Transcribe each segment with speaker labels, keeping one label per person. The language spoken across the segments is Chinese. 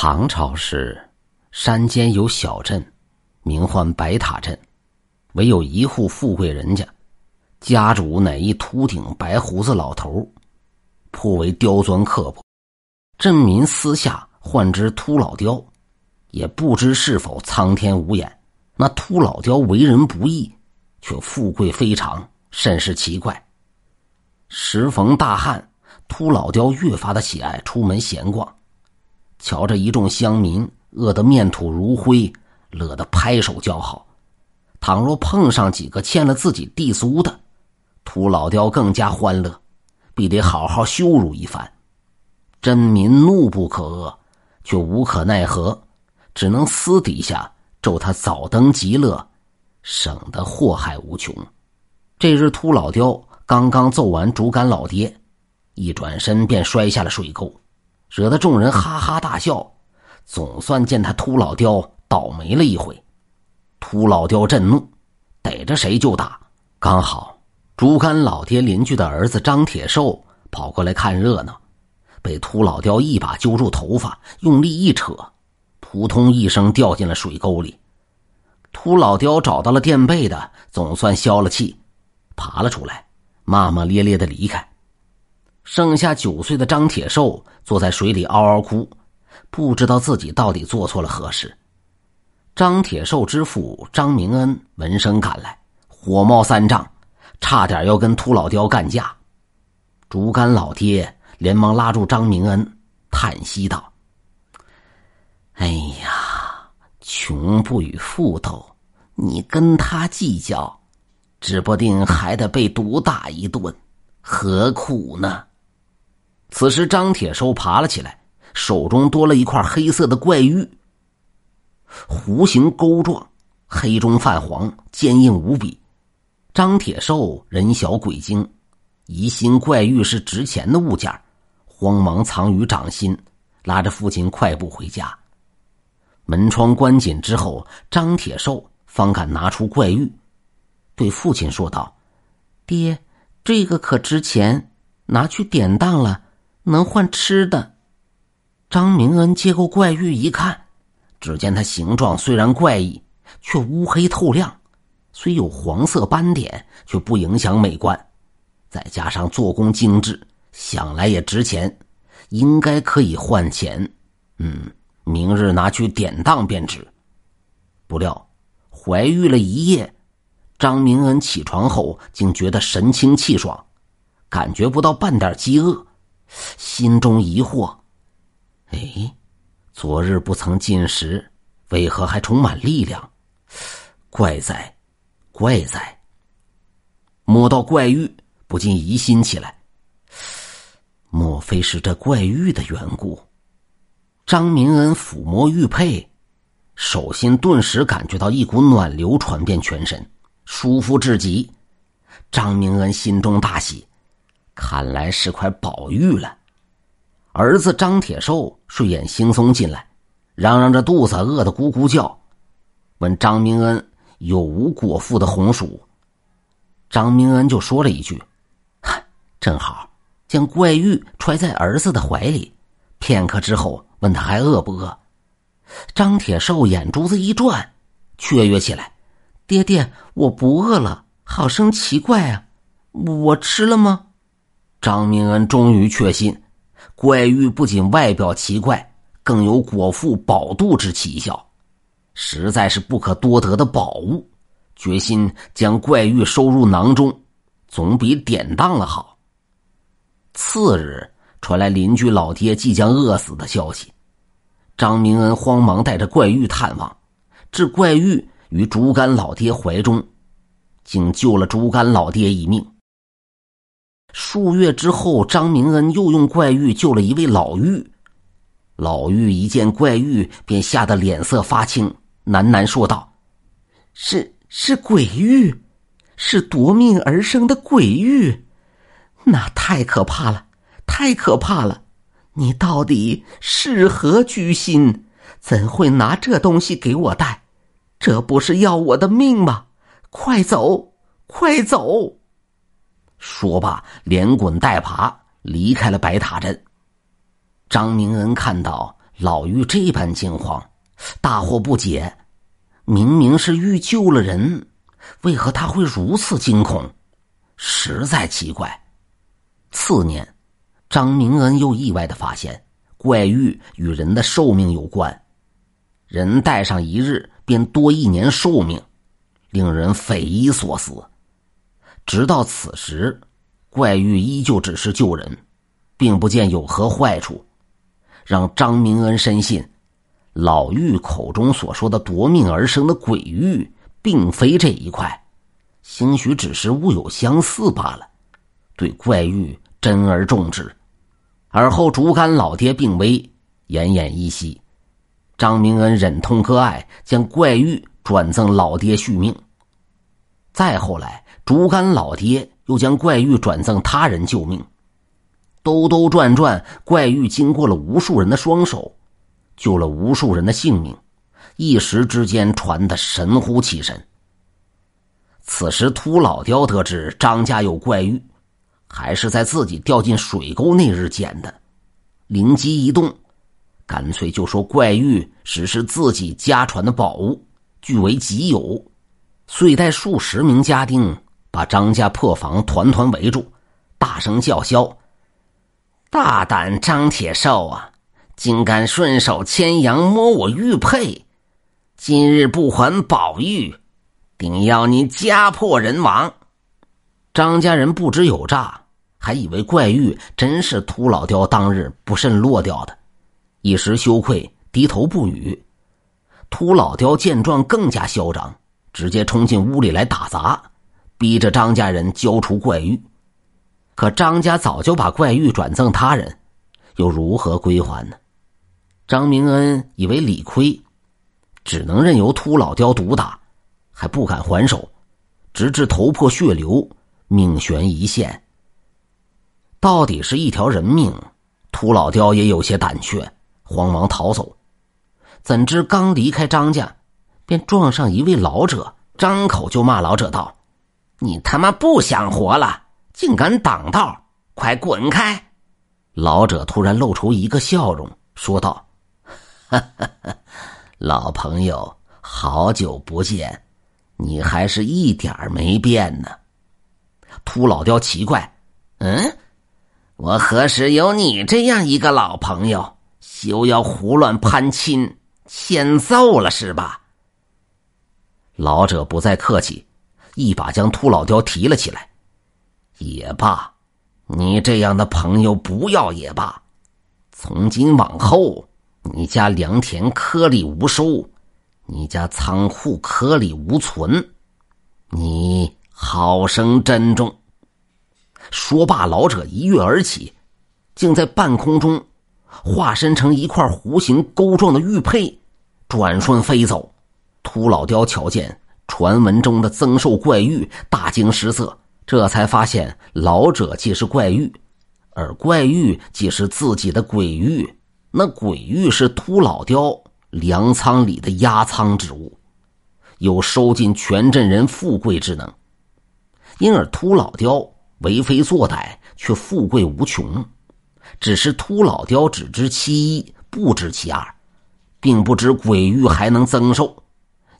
Speaker 1: 唐朝时，山间有小镇，名唤白塔镇，唯有一户富贵人家，家主乃一秃顶白胡子老头，颇为刁钻刻薄，镇民私下唤之“秃老刁”，也不知是否苍天无眼。那秃老刁为人不义，却富贵非常，甚是奇怪。时逢大旱，秃老刁越发的喜爱出门闲逛。瞧着一众乡民饿得面土如灰，乐得拍手叫好。倘若碰上几个欠了自己地租的，秃老刁更加欢乐，必得好好羞辱一番。真民怒不可遏，却无可奈何，只能私底下咒他早登极乐，省得祸害无穷。这日，秃老刁刚刚揍完竹竿老爹，一转身便摔下了水沟。惹得众人哈哈大笑，总算见他秃老刁倒霉了一回。秃老刁震怒，逮着谁就打。刚好竹竿老爹邻居的儿子张铁寿跑过来看热闹，被秃老刁一把揪住头发，用力一扯，扑通一声掉进了水沟里。秃老刁找到了垫背的，总算消了气，爬了出来，骂骂咧咧的离开。剩下九岁的张铁寿坐在水里嗷嗷哭，不知道自己到底做错了何事。张铁寿之父张明恩闻声赶来，火冒三丈，差点要跟秃老雕干架。竹竿老爹连忙拉住张明恩，叹息道：“哎呀，穷不与富斗，你跟他计较，指不定还得被毒打一顿，何苦呢？”此时，张铁寿爬了起来，手中多了一块黑色的怪玉，弧形钩状，黑中泛黄，坚硬无比。张铁寿人小鬼精，疑心怪玉是值钱的物件，慌忙藏于掌心，拉着父亲快步回家。门窗关紧之后，张铁寿方敢拿出怪玉，对父亲说道：“爹，这个可值钱，拿去典当了。”能换吃的。张明恩接过怪玉一看，只见它形状虽然怪异，却乌黑透亮，虽有黄色斑点，却不影响美观。再加上做工精致，想来也值钱，应该可以换钱。嗯，明日拿去典当便值。不料怀玉了一夜，张明恩起床后竟觉得神清气爽，感觉不到半点饥饿。心中疑惑：“哎，昨日不曾进食，为何还充满力量？怪哉，怪哉！”摸到怪玉，不禁疑心起来。莫非是这怪玉的缘故？张明恩抚摸玉佩，手心顿时感觉到一股暖流传遍全身，舒服至极。张明恩心中大喜。看来是块宝玉了。儿子张铁寿睡眼惺忪进来，嚷嚷着肚子饿得咕咕叫，问张明恩有无果腹的红薯。张明恩就说了一句：“正好将怪玉揣在儿子的怀里。”片刻之后，问他还饿不饿。张铁寿眼珠子一转，雀跃起来：“爹爹，我不饿了，好生奇怪啊！我吃了吗？”张明恩终于确信，怪玉不仅外表奇怪，更有果腹饱肚之奇效，实在是不可多得的宝物。决心将怪玉收入囊中，总比典当了好。次日传来邻居老爹即将饿死的消息，张明恩慌忙带着怪玉探望，置怪玉于竹竿老爹怀中，竟救了竹竿老爹一命。数月之后，张明恩又用怪玉救了一位老妪。老妪一见怪玉，便吓得脸色发青，喃喃说道：“是是鬼玉，是夺命而生的鬼玉，那太可怕了，太可怕了！你到底是何居心？怎会拿这东西给我带？这不是要我的命吗？快走，快走！”说罢，连滚带爬离开了白塔镇。张明恩看到老妪这般惊慌，大惑不解。明明是玉救了人，为何他会如此惊恐？实在奇怪。次年，张明恩又意外的发现，怪玉与人的寿命有关，人戴上一日便多一年寿命，令人匪夷所思。直到此时，怪玉依旧只是救人，并不见有何坏处，让张明恩深信。老妪口中所说的夺命而生的鬼域，并非这一块，兴许只是物有相似罢了。对怪玉珍而重之。而后竹竿老爹病危，奄奄一息，张明恩忍痛割爱，将怪玉转赠老爹续命。再后来，竹竿老爹又将怪玉转赠他人救命。兜兜转转，怪玉经过了无数人的双手。救了无数人的性命，一时之间传得神乎其神。此时，秃老雕得知张家有怪玉，还是在自己掉进水沟那日捡的，灵机一动，干脆就说怪玉只是自己家传的宝物，据为己有。遂带数十名家丁把张家破房团团围住，大声叫嚣：“大胆张铁寿啊！”竟敢顺手牵羊摸我玉佩，今日不还宝玉，定要你家破人亡！张家人不知有诈，还以为怪玉真是秃老雕当日不慎落掉的，一时羞愧，低头不语。秃老雕见状更加嚣张，直接冲进屋里来打砸，逼着张家人交出怪玉。可张家早就把怪玉转赠他人，又如何归还呢？张明恩以为理亏，只能任由秃老雕毒打，还不敢还手，直至头破血流，命悬一线。到底是一条人命，秃老雕也有些胆怯，慌忙逃走。怎知刚离开张家，便撞上一位老者，张口就骂老者道：“你他妈不想活了，竟敢挡道，快滚开！”老者突然露出一个笑容，说道。哈哈哈，老朋友，好久不见，你还是一点没变呢。秃老雕奇怪，嗯，我何时有你这样一个老朋友？休要胡乱攀亲，欠揍了是吧？老者不再客气，一把将秃老雕提了起来。也罢，你这样的朋友不要也罢，从今往后。你家良田颗粒无收，你家仓库颗粒无存，你好生珍重。说罢，老者一跃而起，竟在半空中化身成一块弧形钩状的玉佩，转瞬飞走。秃老雕瞧见传闻中的增寿怪玉，大惊失色，这才发现老者既是怪玉，而怪玉既是自己的鬼玉。那鬼玉是秃老雕粮仓里的压仓之物，有收尽全镇人富贵之能，因而秃老雕为非作歹，却富贵无穷。只是秃老雕只知其一，不知其二，并不知鬼玉还能增寿，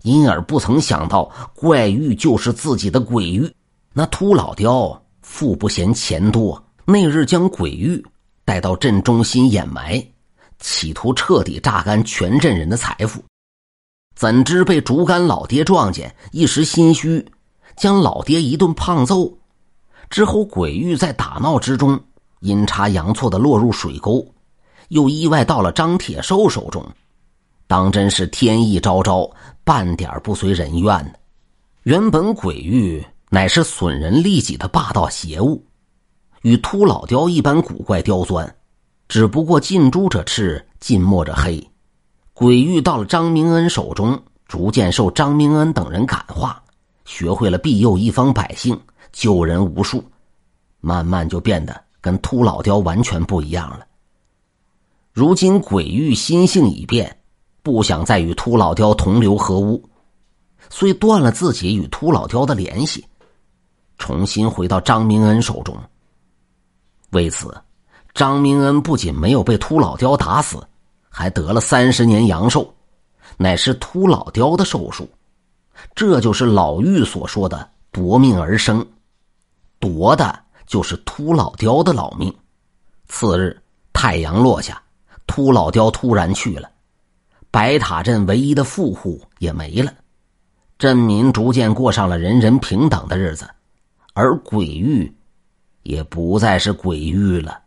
Speaker 1: 因而不曾想到怪玉就是自己的鬼玉。那秃老雕富不嫌钱多，那日将鬼玉带到镇中心掩埋。企图彻底榨干全镇人的财富，怎知被竹竿老爹撞见，一时心虚，将老爹一顿胖揍。之后，鬼玉在打闹之中阴差阳错的落入水沟，又意外到了张铁寿手中，当真是天意昭昭，半点不随人愿原本鬼玉乃是损人利己的霸道邪物，与秃老雕一般古怪刁钻。只不过近朱者赤，近墨者黑。鬼玉到了张明恩手中，逐渐受张明恩等人感化，学会了庇佑一方百姓，救人无数，慢慢就变得跟秃老雕完全不一样了。如今鬼玉心性已变，不想再与秃老雕同流合污，遂断了自己与秃老雕的联系，重新回到张明恩手中。为此。张明恩不仅没有被秃老雕打死，还得了三十年阳寿，乃是秃老雕的寿数。这就是老妪所说的夺命而生，夺的就是秃老雕的老命。次日，太阳落下，秃老雕突然去了，白塔镇唯一的富户也没了，镇民逐渐过上了人人平等的日子，而鬼域也不再是鬼域了。